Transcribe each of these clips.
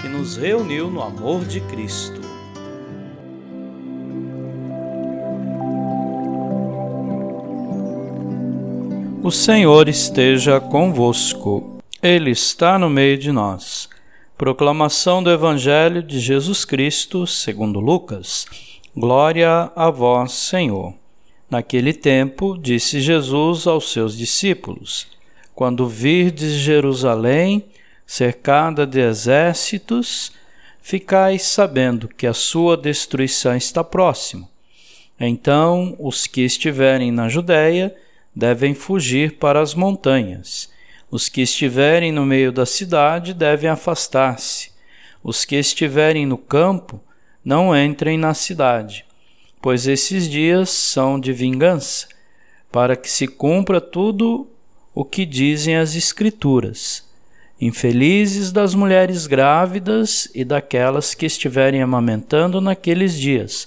que nos reuniu no amor de Cristo. O Senhor esteja convosco, Ele está no meio de nós. Proclamação do Evangelho de Jesus Cristo, segundo Lucas. Glória a vós, Senhor. Naquele tempo, disse Jesus aos seus discípulos: Quando virdes Jerusalém cercada de exércitos, ficais sabendo que a sua destruição está próxima. Então, os que estiverem na Judéia devem fugir para as montanhas. Os que estiverem no meio da cidade devem afastar-se. Os que estiverem no campo não entrem na cidade, pois esses dias são de vingança, para que se cumpra tudo o que dizem as Escrituras. Infelizes das mulheres grávidas e daquelas que estiverem amamentando naqueles dias,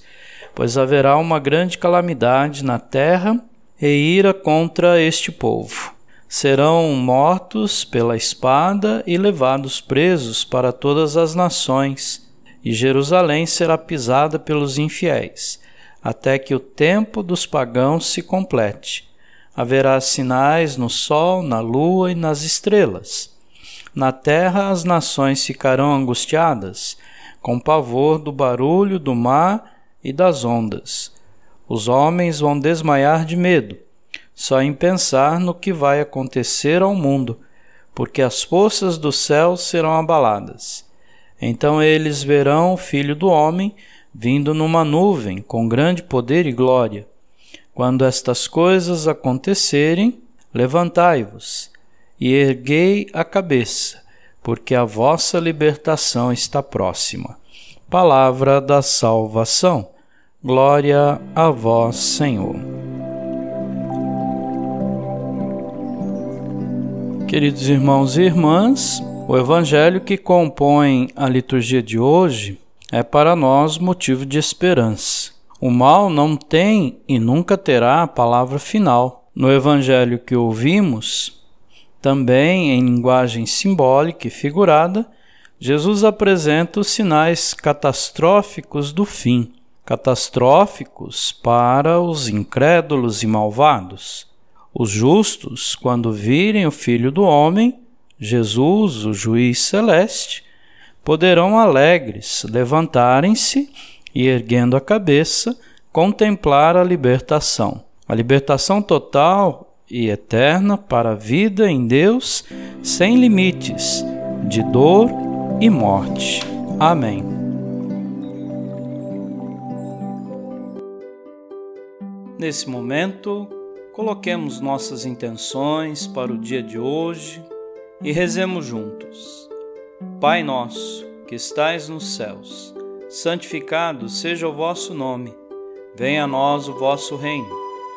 pois haverá uma grande calamidade na terra e ira contra este povo. Serão mortos pela espada e levados presos para todas as nações, e Jerusalém será pisada pelos infiéis, até que o tempo dos pagãos se complete. Haverá sinais no sol, na lua e nas estrelas na terra as nações ficarão angustiadas, com pavor do barulho do mar e das ondas. Os homens vão desmaiar de medo, só em pensar no que vai acontecer ao mundo, porque as forças do céu serão abaladas. Então eles verão o Filho do Homem vindo numa nuvem com grande poder e glória. Quando estas coisas acontecerem, levantai-vos e erguei a cabeça, porque a vossa libertação está próxima. Palavra da salvação. Glória a vós, Senhor. Queridos irmãos e irmãs, o evangelho que compõe a liturgia de hoje é para nós motivo de esperança. O mal não tem e nunca terá a palavra final. No evangelho que ouvimos, também em linguagem simbólica e figurada, Jesus apresenta os sinais catastróficos do fim, catastróficos para os incrédulos e malvados. Os justos, quando virem o Filho do Homem, Jesus, o juiz celeste, poderão alegres levantarem-se e, erguendo a cabeça, contemplar a libertação. A libertação total e eterna para a vida em Deus, sem limites de dor e morte. Amém. Nesse momento, coloquemos nossas intenções para o dia de hoje e rezemos juntos. Pai nosso, que estais nos céus, santificado seja o vosso nome. Venha a nós o vosso reino